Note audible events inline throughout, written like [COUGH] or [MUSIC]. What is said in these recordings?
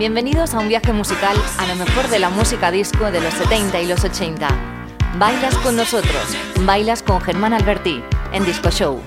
Bienvenidos a un viaje musical a lo mejor de la música disco de los 70 y los 80. Bailas con nosotros, bailas con Germán Alberti en Disco Show.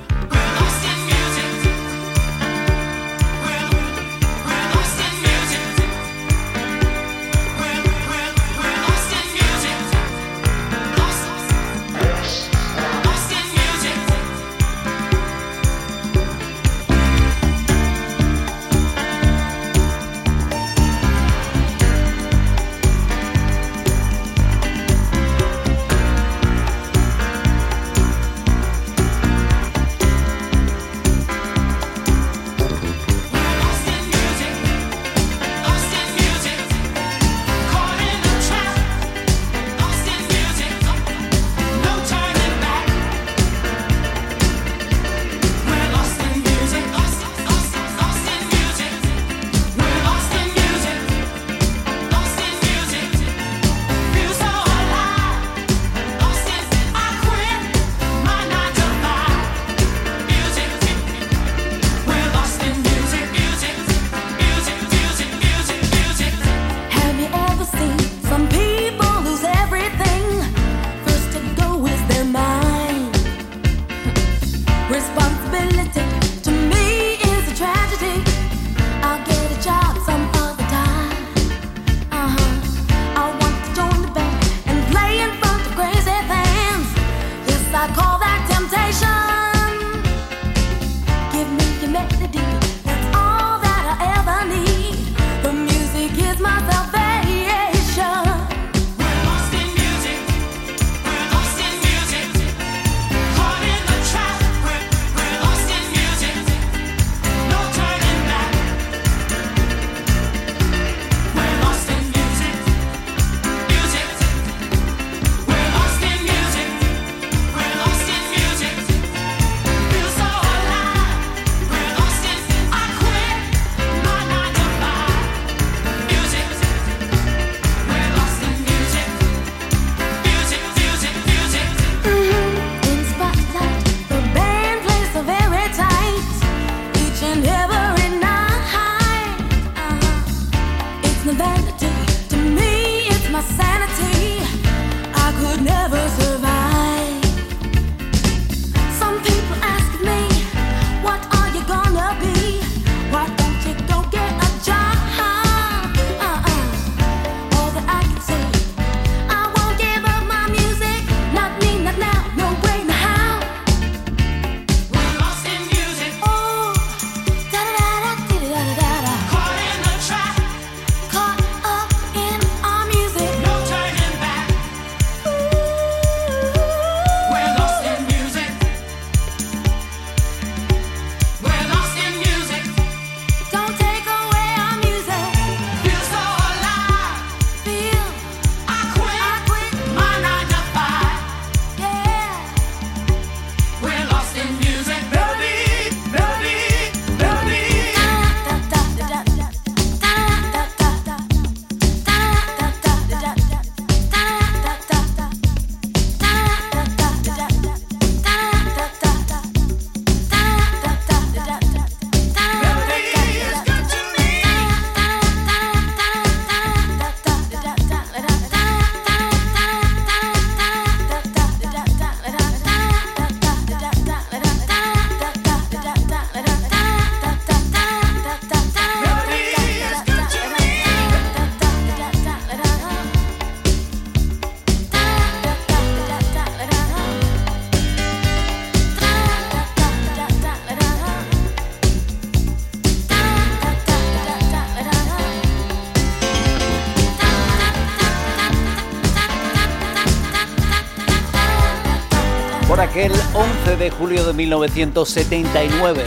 Julio de 1979.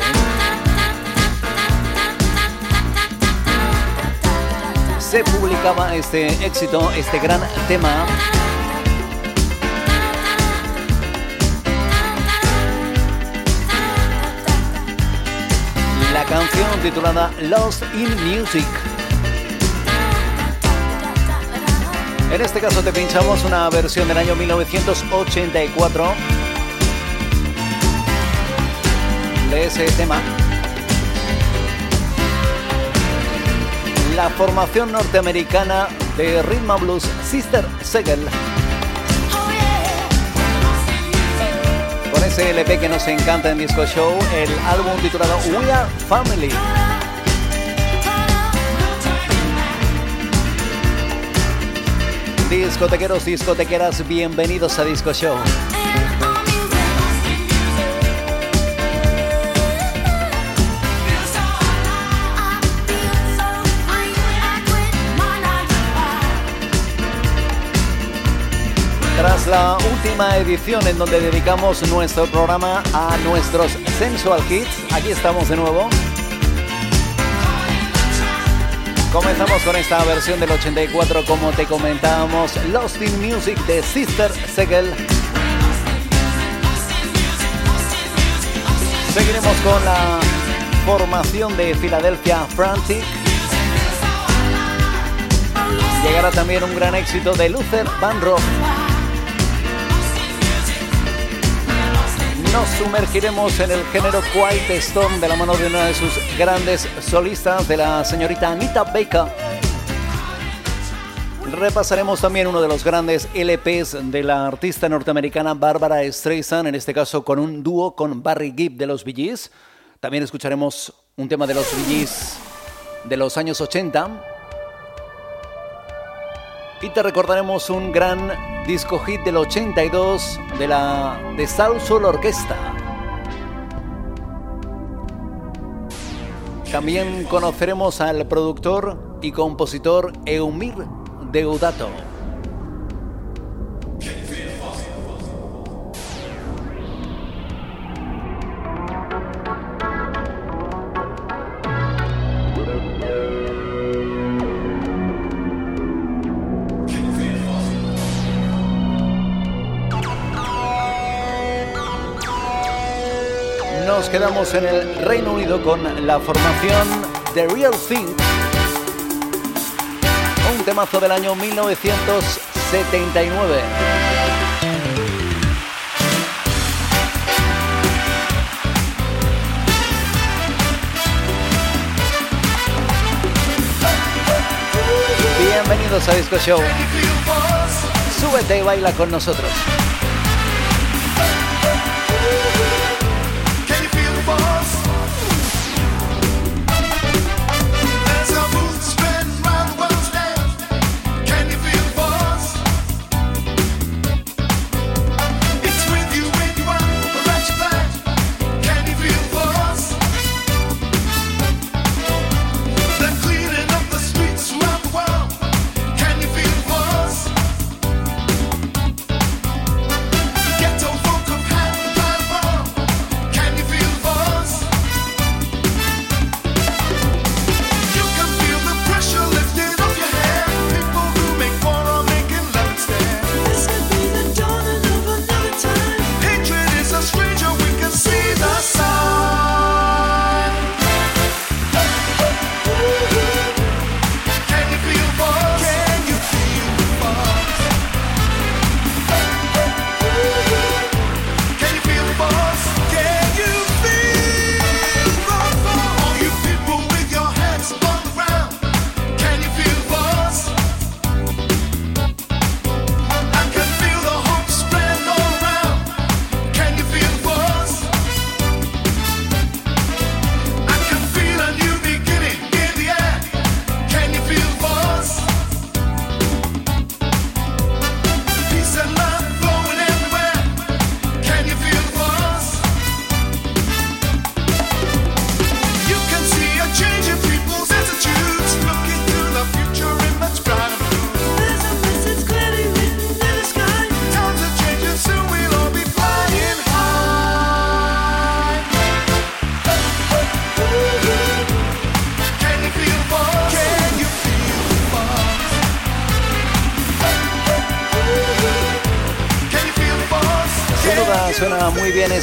Se publicaba este éxito, este gran tema. La canción titulada Lost in Music. En este caso te pinchamos una versión del año 1984 ese tema. la formación norteamericana de Rhythm Blues Sister Segel. Con ese LP que nos encanta en Disco Show, el álbum titulado We Are Family. Discotequeros, discotequeras, bienvenidos a Disco Show. Tras la última edición en donde dedicamos nuestro programa a nuestros Sensual Kids, aquí estamos de nuevo. Comenzamos con esta versión del 84, como te comentábamos, Lost in Music de Sister Segel. Seguiremos con la formación de Philadelphia Frantic. Llegará también un gran éxito de Luther Vandross. Nos sumergiremos en el género Quiet Storm de la mano de una de sus grandes solistas, de la señorita Anita Baker. Repasaremos también uno de los grandes LPs de la artista norteamericana Barbara Streisand, en este caso con un dúo con Barry Gibb de los Bee Gees. También escucharemos un tema de los Bee Gees de los años 80 y te recordaremos un gran disco hit del 82 de la de Soul Soul Orquesta. También conoceremos al productor y compositor Eumir Deudato. Quedamos en el Reino Unido con la formación The Real Thing. Un temazo del año 1979. Bienvenidos a Disco Show. Súbete y baila con nosotros.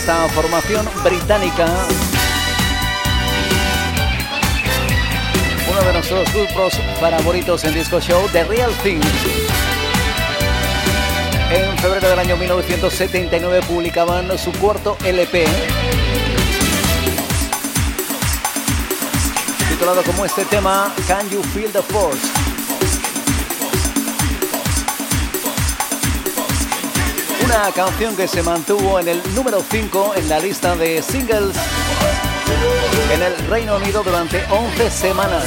Esta formación británica. Uno de nuestros grupos favoritos en Disco Show, The Real Thing. En febrero del año 1979 publicaban su cuarto LP titulado como este tema Can You Feel the Force. Una canción que se mantuvo en el número 5 en la lista de singles en el Reino Unido durante 11 semanas.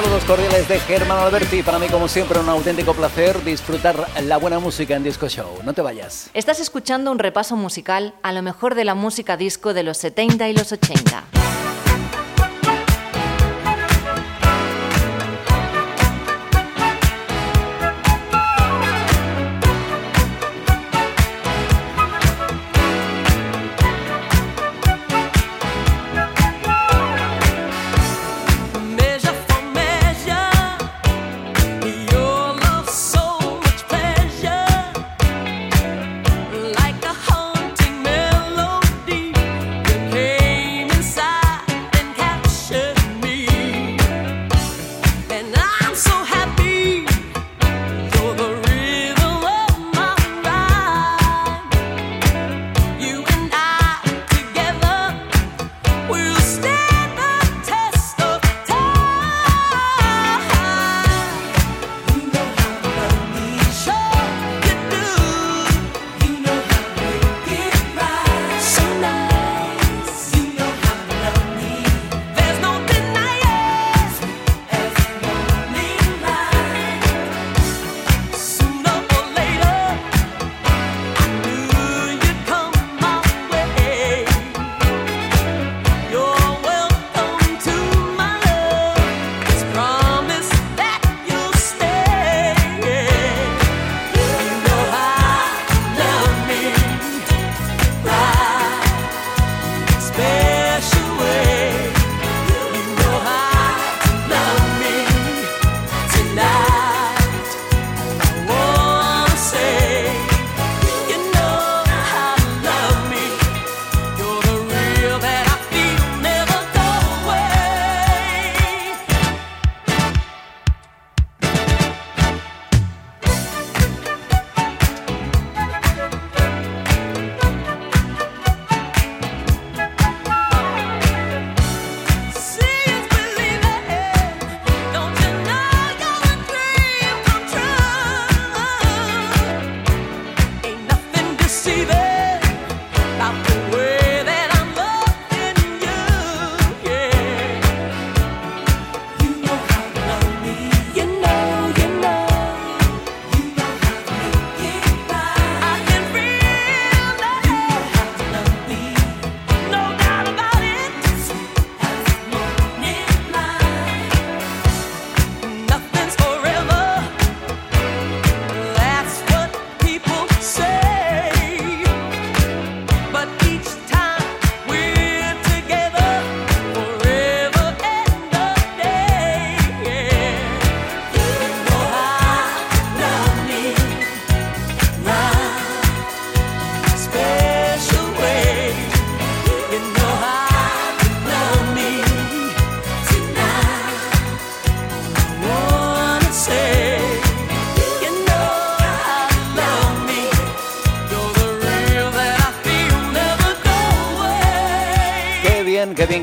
Saludos cordiales de Germán Alberti. Para mí, como siempre, un auténtico placer disfrutar la buena música en Disco Show. No te vayas. Estás escuchando un repaso musical a lo mejor de la música disco de los 70 y los 80.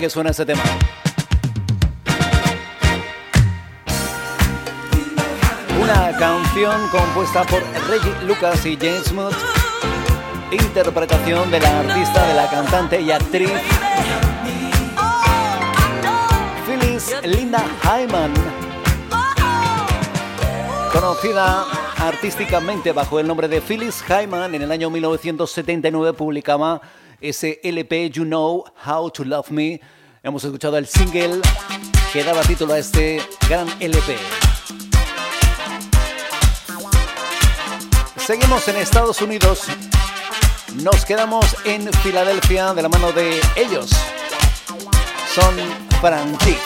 Suena ese tema. Una canción compuesta por Reggie Lucas y James Mood, interpretación de la artista, de la cantante y actriz Phyllis Linda Hyman, conocida artísticamente bajo el nombre de Phyllis Hyman, en el año 1979 publicaba ese LP You Know How to Love Me. Hemos escuchado el single que daba título a este gran LP. Seguimos en Estados Unidos. Nos quedamos en Filadelfia de la mano de ellos. Son Frantic.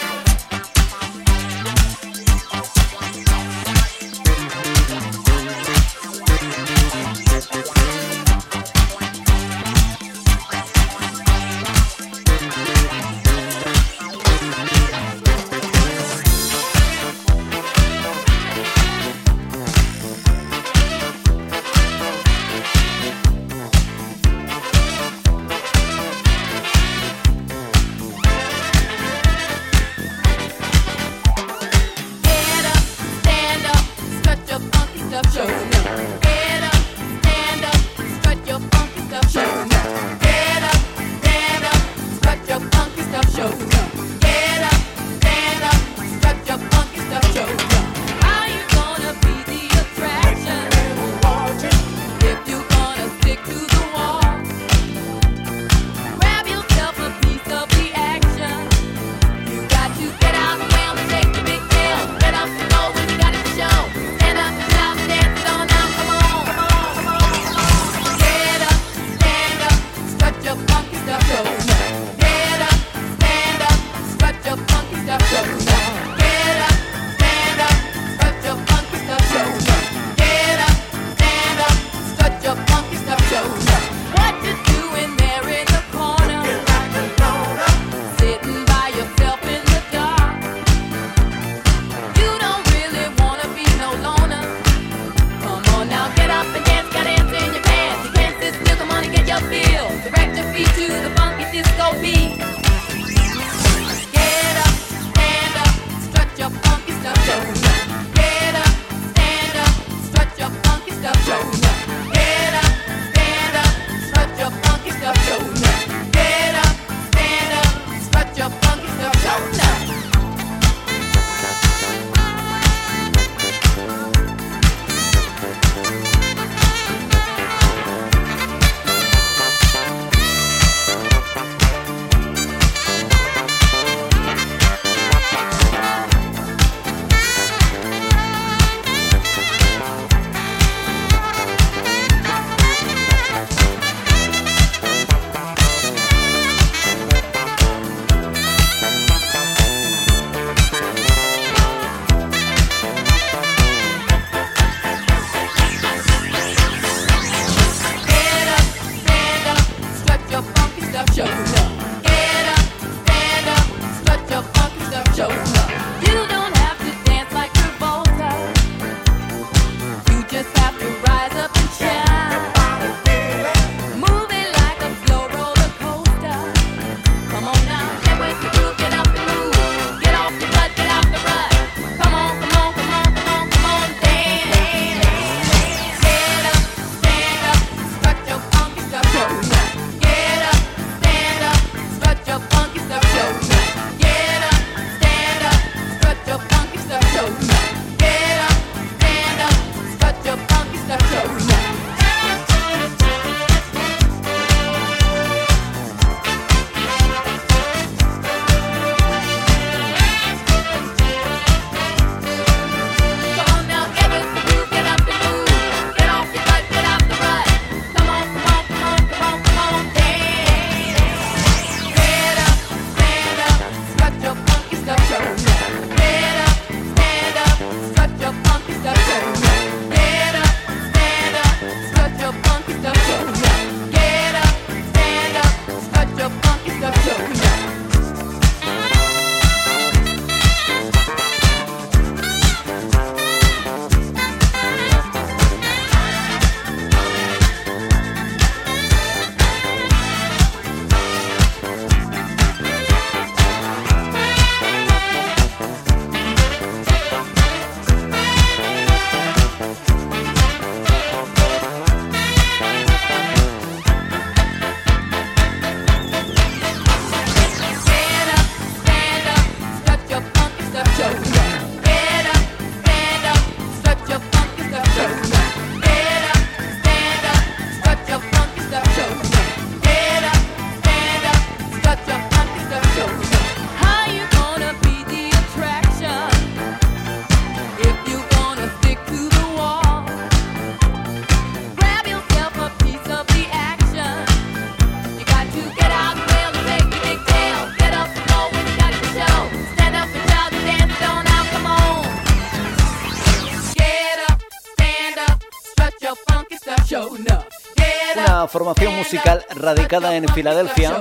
Radicada en Filadelfia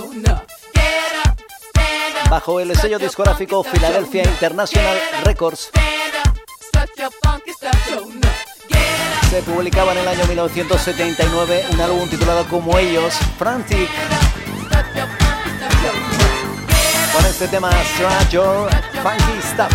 bajo el sello discográfico Philadelphia International Records. Se publicaba en el año 1979 un álbum titulado como ellos, Frantic. Con este tema, Your Funky Stuff.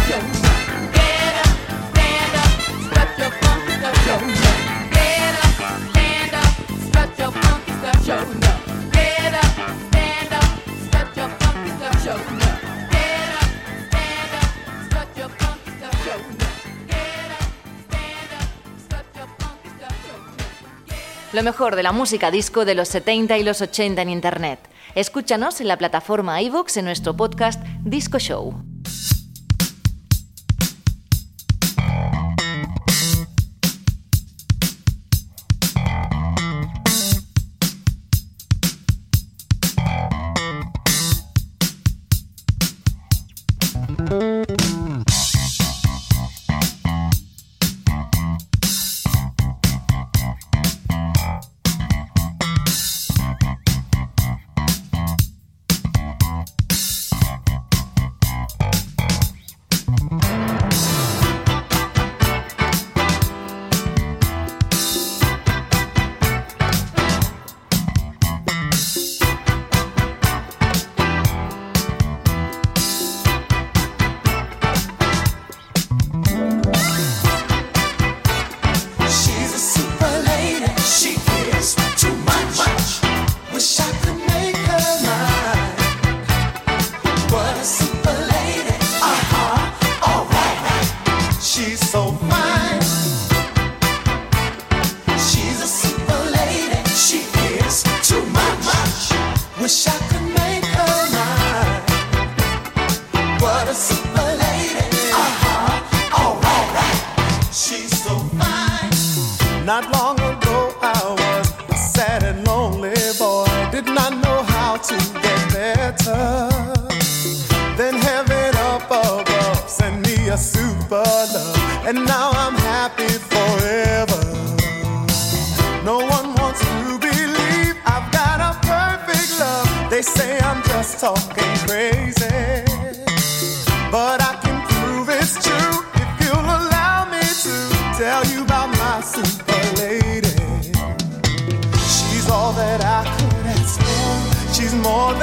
Lo mejor de la música disco de los 70 y los 80 en Internet. Escúchanos en la plataforma iVoox en nuestro podcast Disco Show. Not long ago I was a sad and lonely boy. Did not know how to get better. Then heaven up above sent me a super love, and now I'm happy forever. No one wants to believe I've got a perfect love. They say I'm just talking crazy, but I can prove it's true if you'll allow me to tell you about my super.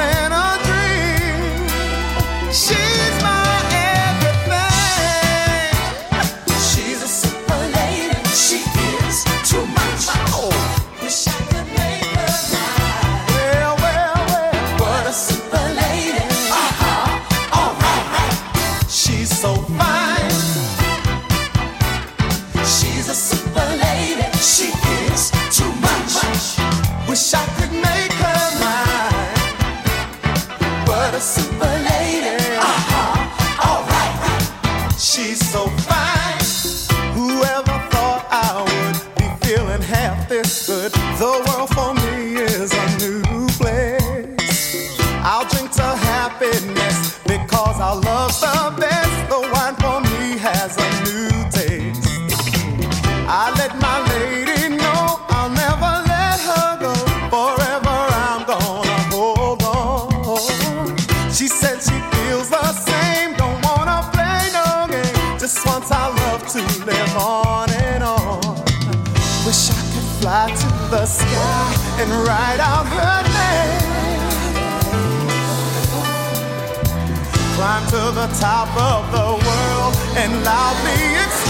than a the top of the world and I'll be.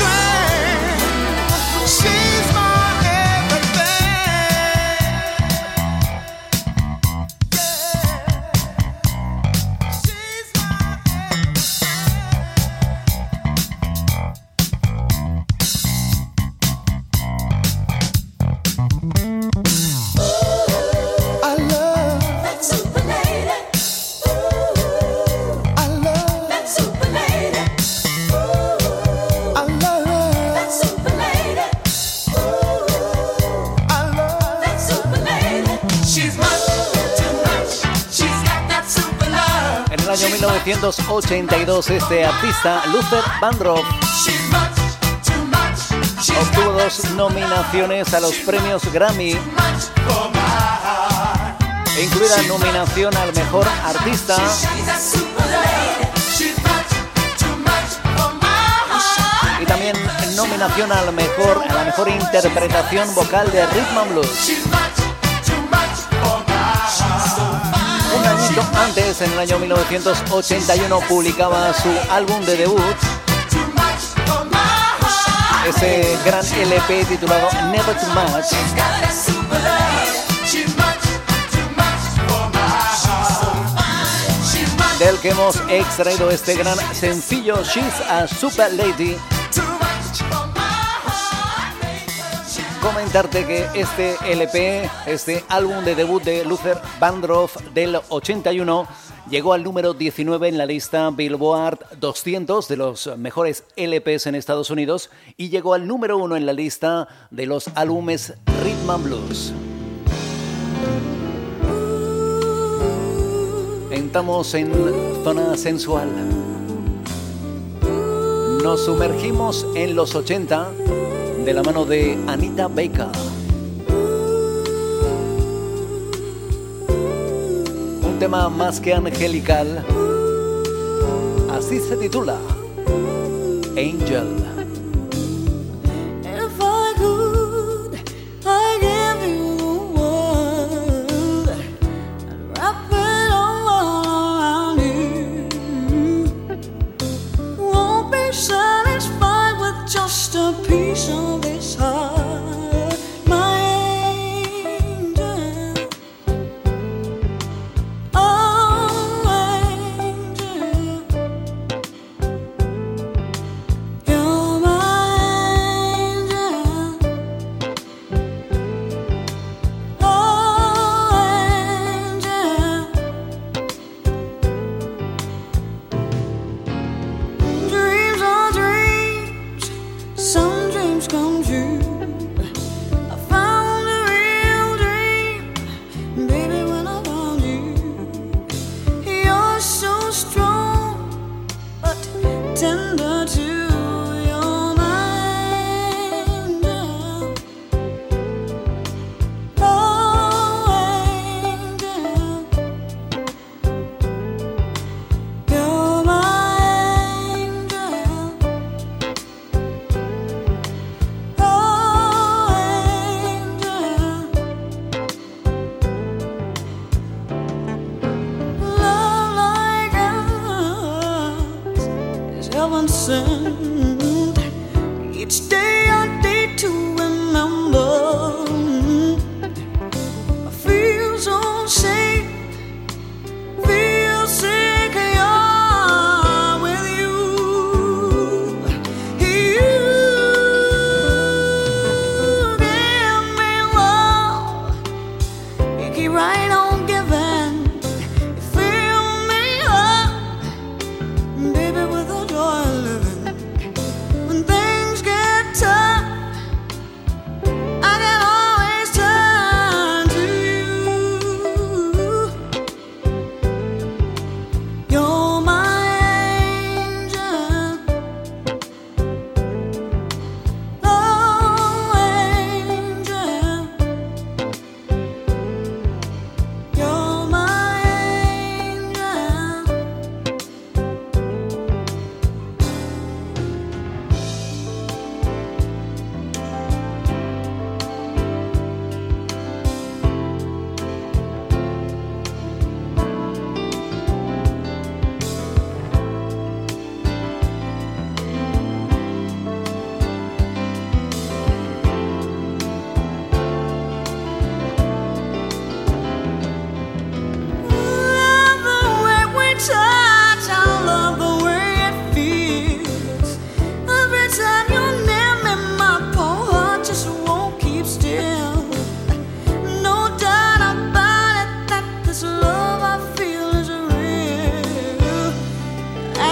1982 este artista, Luther Vandross, obtuvo dos nominaciones a los premios Grammy, incluida nominación al mejor artista y también nominación al mejor, a la mejor interpretación vocal de Rhythm Blues. Antes, en el año 1981, publicaba su álbum de debut, ese gran LP titulado Never Too Much. Del que hemos extraído este gran sencillo She's a Super Lady comentarte que este LP, este álbum de debut de Luther Vandross del 81, llegó al número 19 en la lista Billboard 200 de los mejores LPs en Estados Unidos y llegó al número 1 en la lista de los álbumes Rhythm and Blues. Entramos en zona sensual. Nos sumergimos en los 80 de la mano de Anita Baker. Un tema más que angelical, así se titula, Angel. う。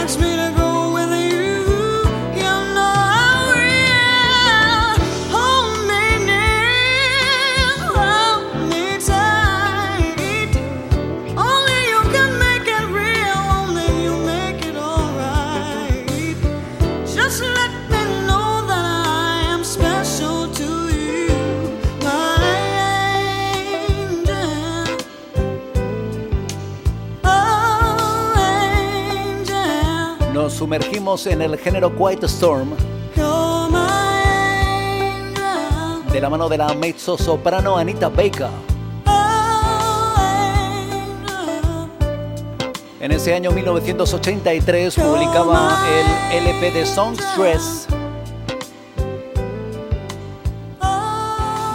makes me en el género Quiet Storm de la mano de la mezzo soprano Anita Baker. En ese año 1983 publicaba el LP de Songstress,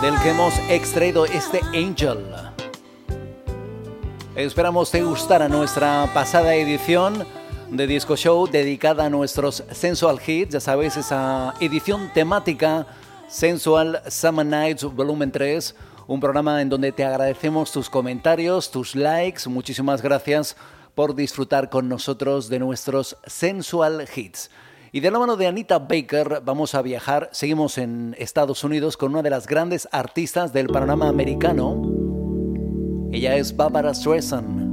del que hemos extraído este Angel. Esperamos te gustara nuestra pasada edición de Disco Show dedicada a nuestros Sensual Hits, ya sabéis, esa edición temática Sensual Summer Nights Volumen 3, un programa en donde te agradecemos tus comentarios, tus likes, muchísimas gracias por disfrutar con nosotros de nuestros Sensual Hits. Y de la mano de Anita Baker vamos a viajar, seguimos en Estados Unidos con una de las grandes artistas del panorama americano. Ella es Barbara Streisand.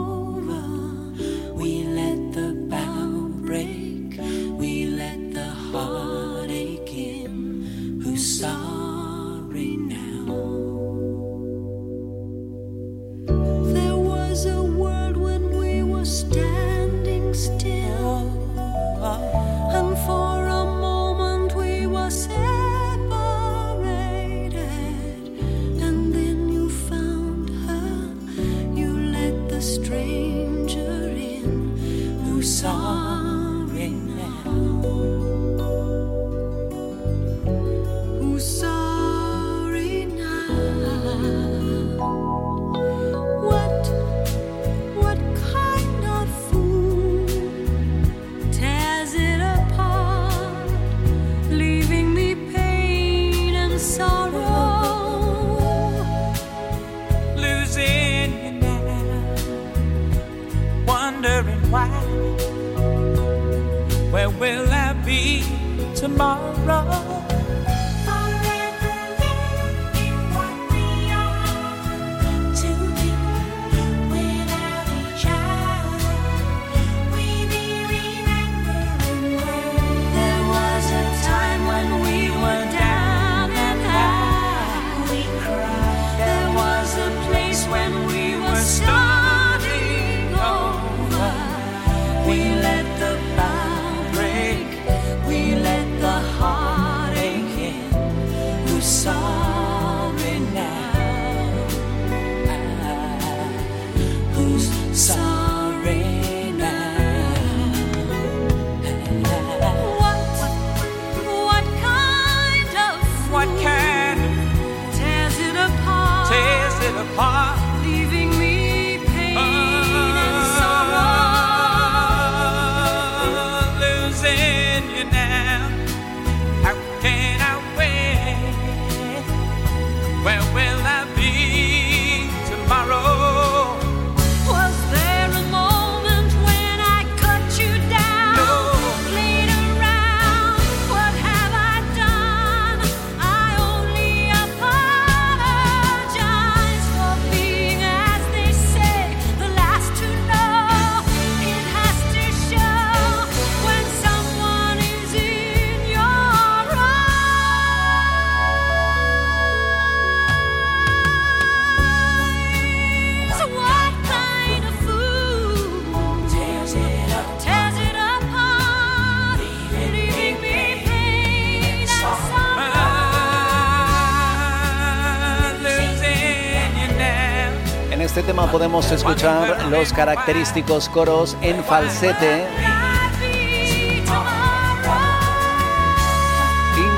podemos escuchar los característicos coros en falsete.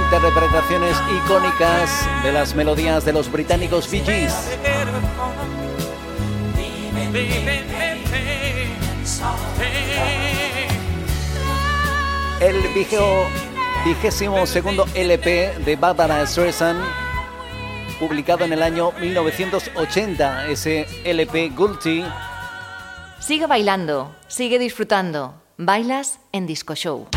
Interpretaciones icónicas de las melodías de los británicos Bee. El vigésimo segundo LP de Barbara Streisand publicado en el año 1980, ese LP Guilty. Sigue bailando, sigue disfrutando. Bailas en Disco Show.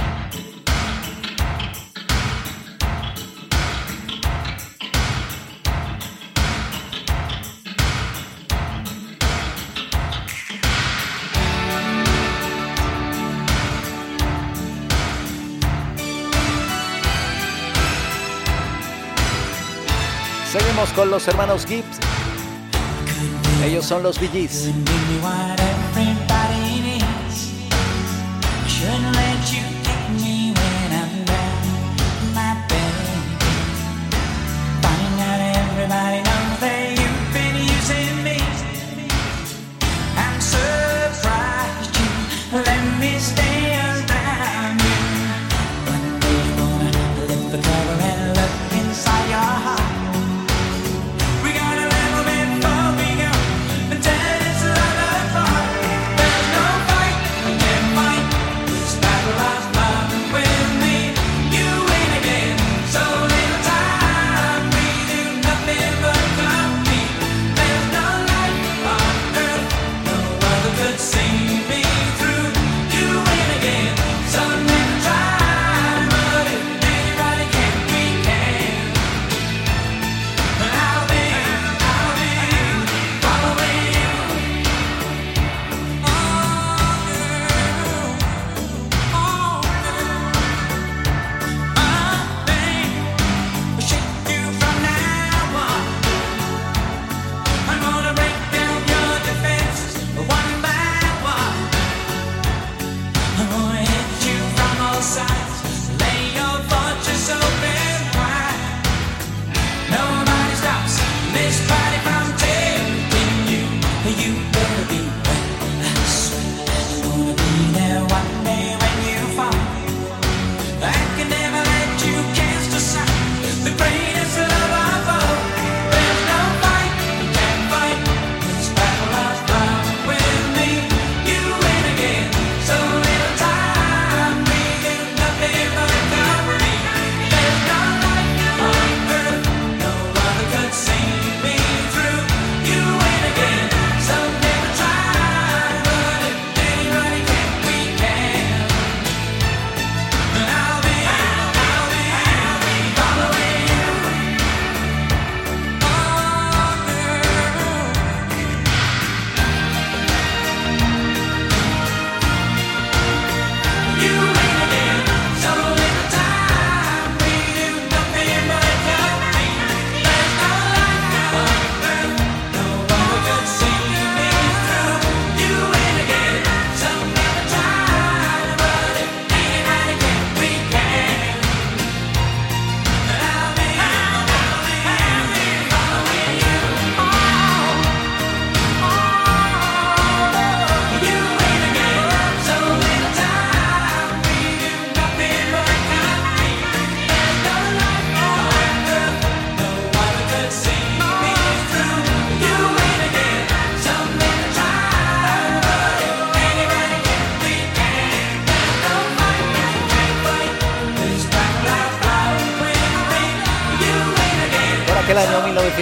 Con los hermanos Gibbs. Ellos son los VGs.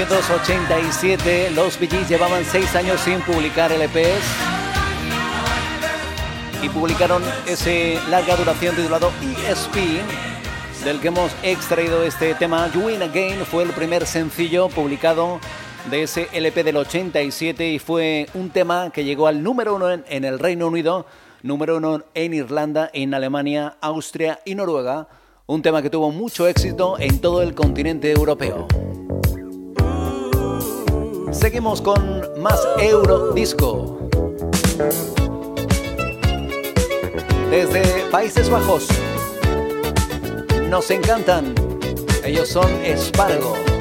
1987, los Bee llevaban seis años sin publicar LPs y publicaron ese larga duración titulado ESP, del que hemos extraído este tema. You Win Again fue el primer sencillo publicado de ese LP del 87 y fue un tema que llegó al número uno en el Reino Unido, número uno en Irlanda, en Alemania, Austria y Noruega. Un tema que tuvo mucho éxito en todo el continente europeo. Seguimos con más Eurodisco. Desde Países Bajos. Nos encantan. Ellos son Espargo.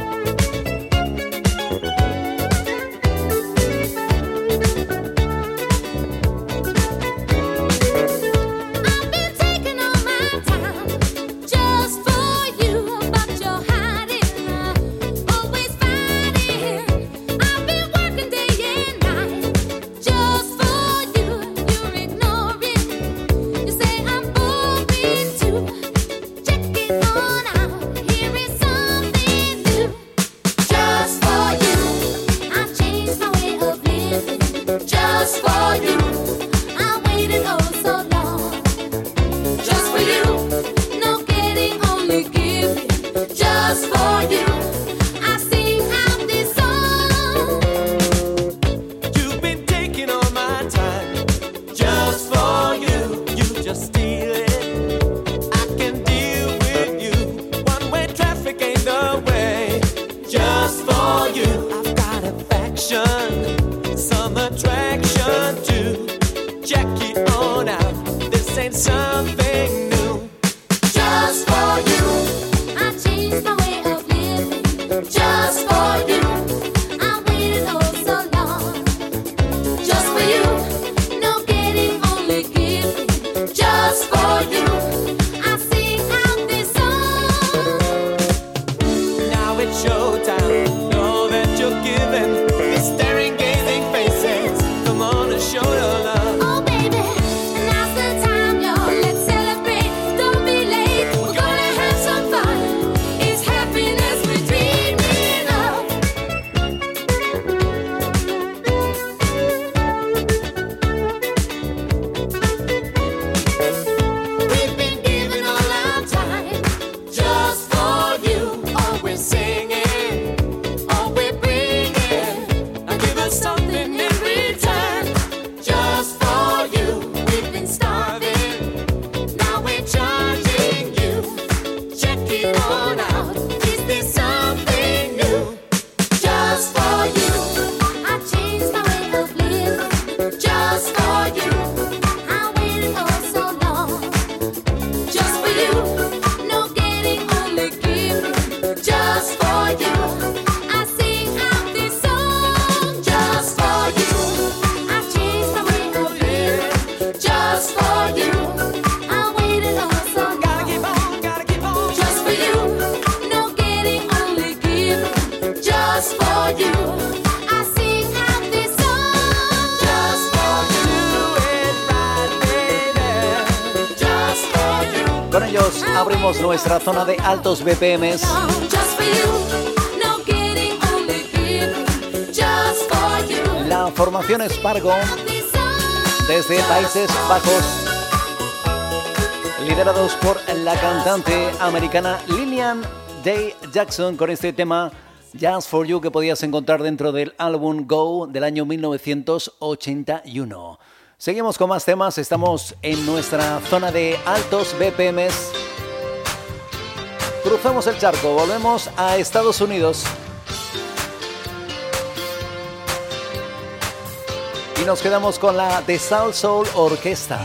Spotify. Zona de altos BPMs. La formación Spargo desde Países Bajos, liderados por la cantante americana Lillian Day Jackson con este tema Just for You que podías encontrar dentro del álbum Go del año 1981. Seguimos con más temas, estamos en nuestra zona de altos BPMs. Cruzamos el charco, volvemos a Estados Unidos. Y nos quedamos con la The South Soul Orquesta.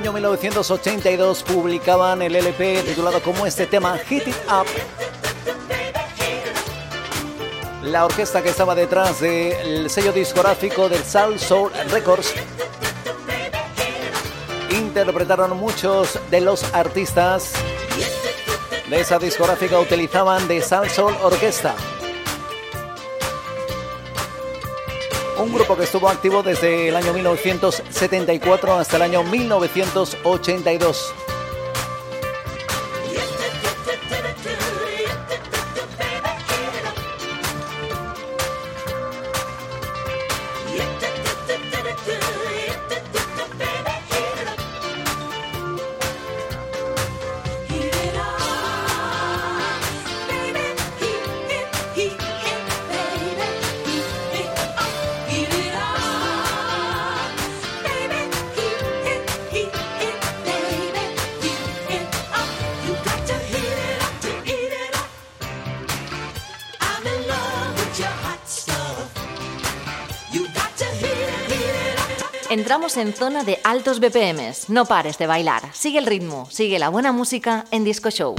Año 1982 publicaban el LP titulado como este tema Hit It Up. La orquesta que estaba detrás del sello discográfico del Soul Soul Records interpretaron muchos de los artistas de esa discográfica utilizaban de Soul Soul Orquesta. Un grupo que estuvo activo desde el año 1974 hasta el año 1982. Entramos en zona de altos BPMs. No pares de bailar. Sigue el ritmo, sigue la buena música en Disco Show.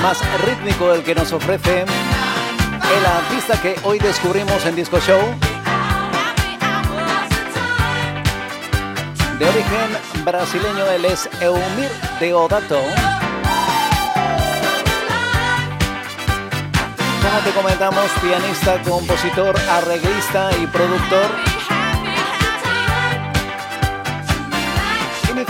Más rítmico el que nos ofrece el artista que hoy descubrimos en Disco Show. De origen brasileño, él es Eumir Deodato. Como te comentamos, pianista, compositor, arreglista y productor.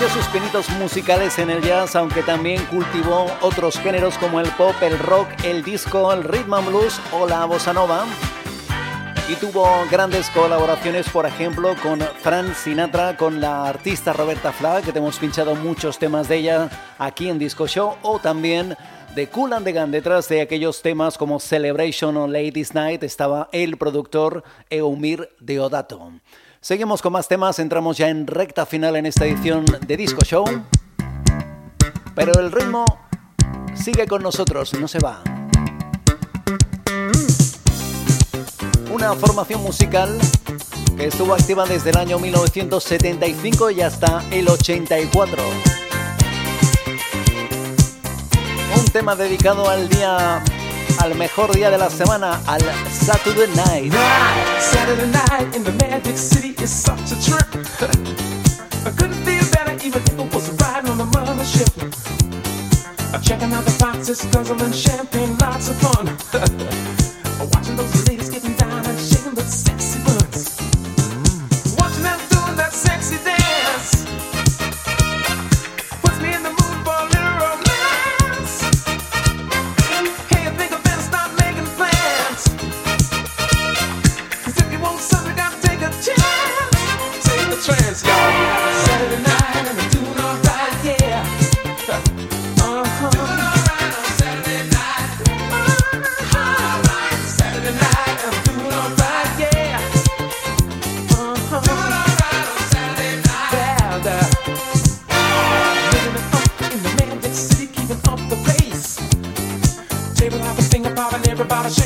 Sus pinitos musicales en el jazz, aunque también cultivó otros géneros como el pop, el rock, el disco, el rhythm and blues o la bossa nova. Y tuvo grandes colaboraciones, por ejemplo, con Frank Sinatra, con la artista Roberta Flack, que te hemos pinchado muchos temas de ella aquí en Disco Show, o también de Cool and the Gun. Detrás de aquellos temas como Celebration o Ladies Night estaba el productor Eumir Deodato. Seguimos con más temas, entramos ya en recta final en esta edición de Disco Show. Pero el ritmo sigue con nosotros, no se va. Una formación musical que estuvo activa desde el año 1975 y hasta el 84. Un tema dedicado al día, al mejor día de la semana, al Saturday Night. Saturday night in the Magic City is such a trip. I couldn't feel better even if I was riding on the mothership. I'm checking out the foxes, guzzling champagne, lots of fun. [LAUGHS] Watching those everybody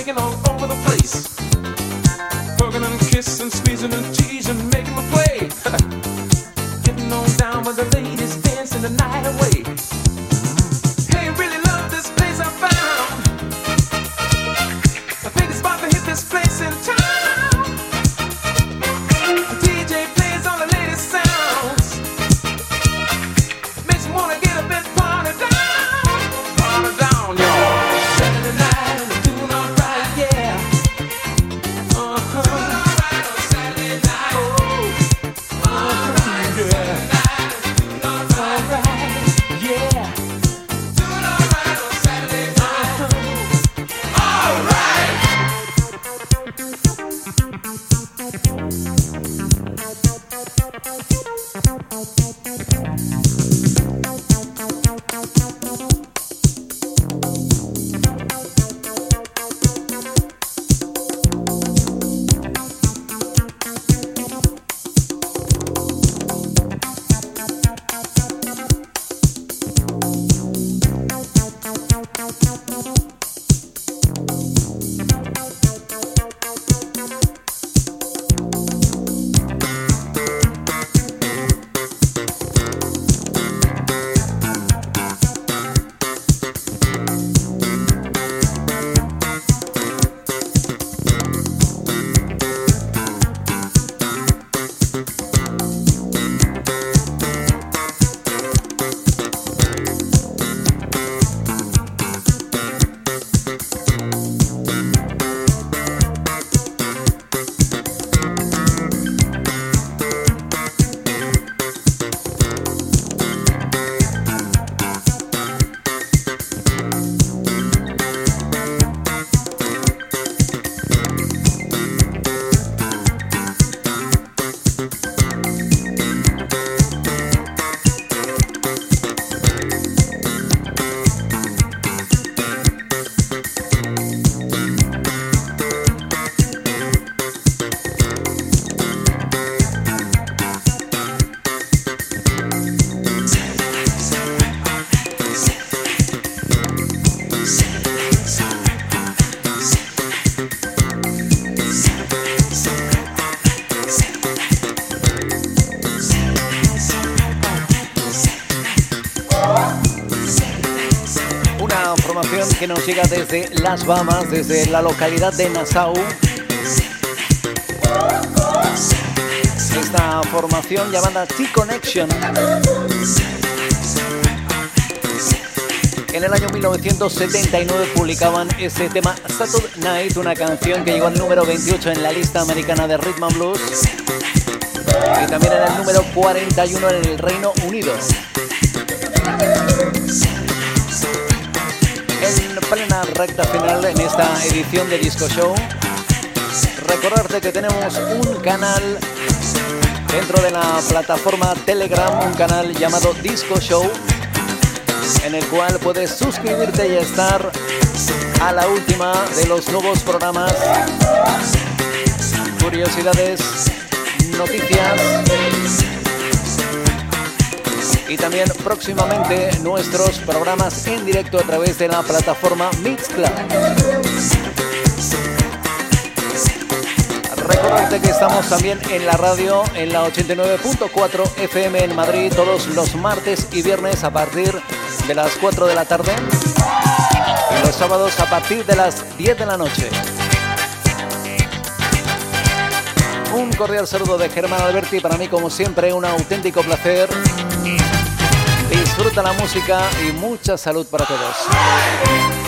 desde Las Bahamas, desde la localidad de Nassau. Esta formación llamada T-Connection. En el año 1979 publicaban este tema Saturday Night, una canción que llegó al número 28 en la lista americana de Rhythm and Blues y también en el número 41 en el Reino Unido. Plena recta final en esta edición de Disco Show, recordarte que tenemos un canal dentro de la plataforma Telegram, un canal llamado Disco Show en el cual puedes suscribirte y estar a la última de los nuevos programas, curiosidades, noticias y también próximamente nuestros programas en directo a través de la plataforma Mixcloud. Recordarte que estamos también en la radio en la 89.4 FM en Madrid todos los martes y viernes a partir de las 4 de la tarde y los sábados a partir de las 10 de la noche. Un cordial saludo de Germán Alberti, para mí como siempre un auténtico placer. Disfruta la música y mucha salud para todos.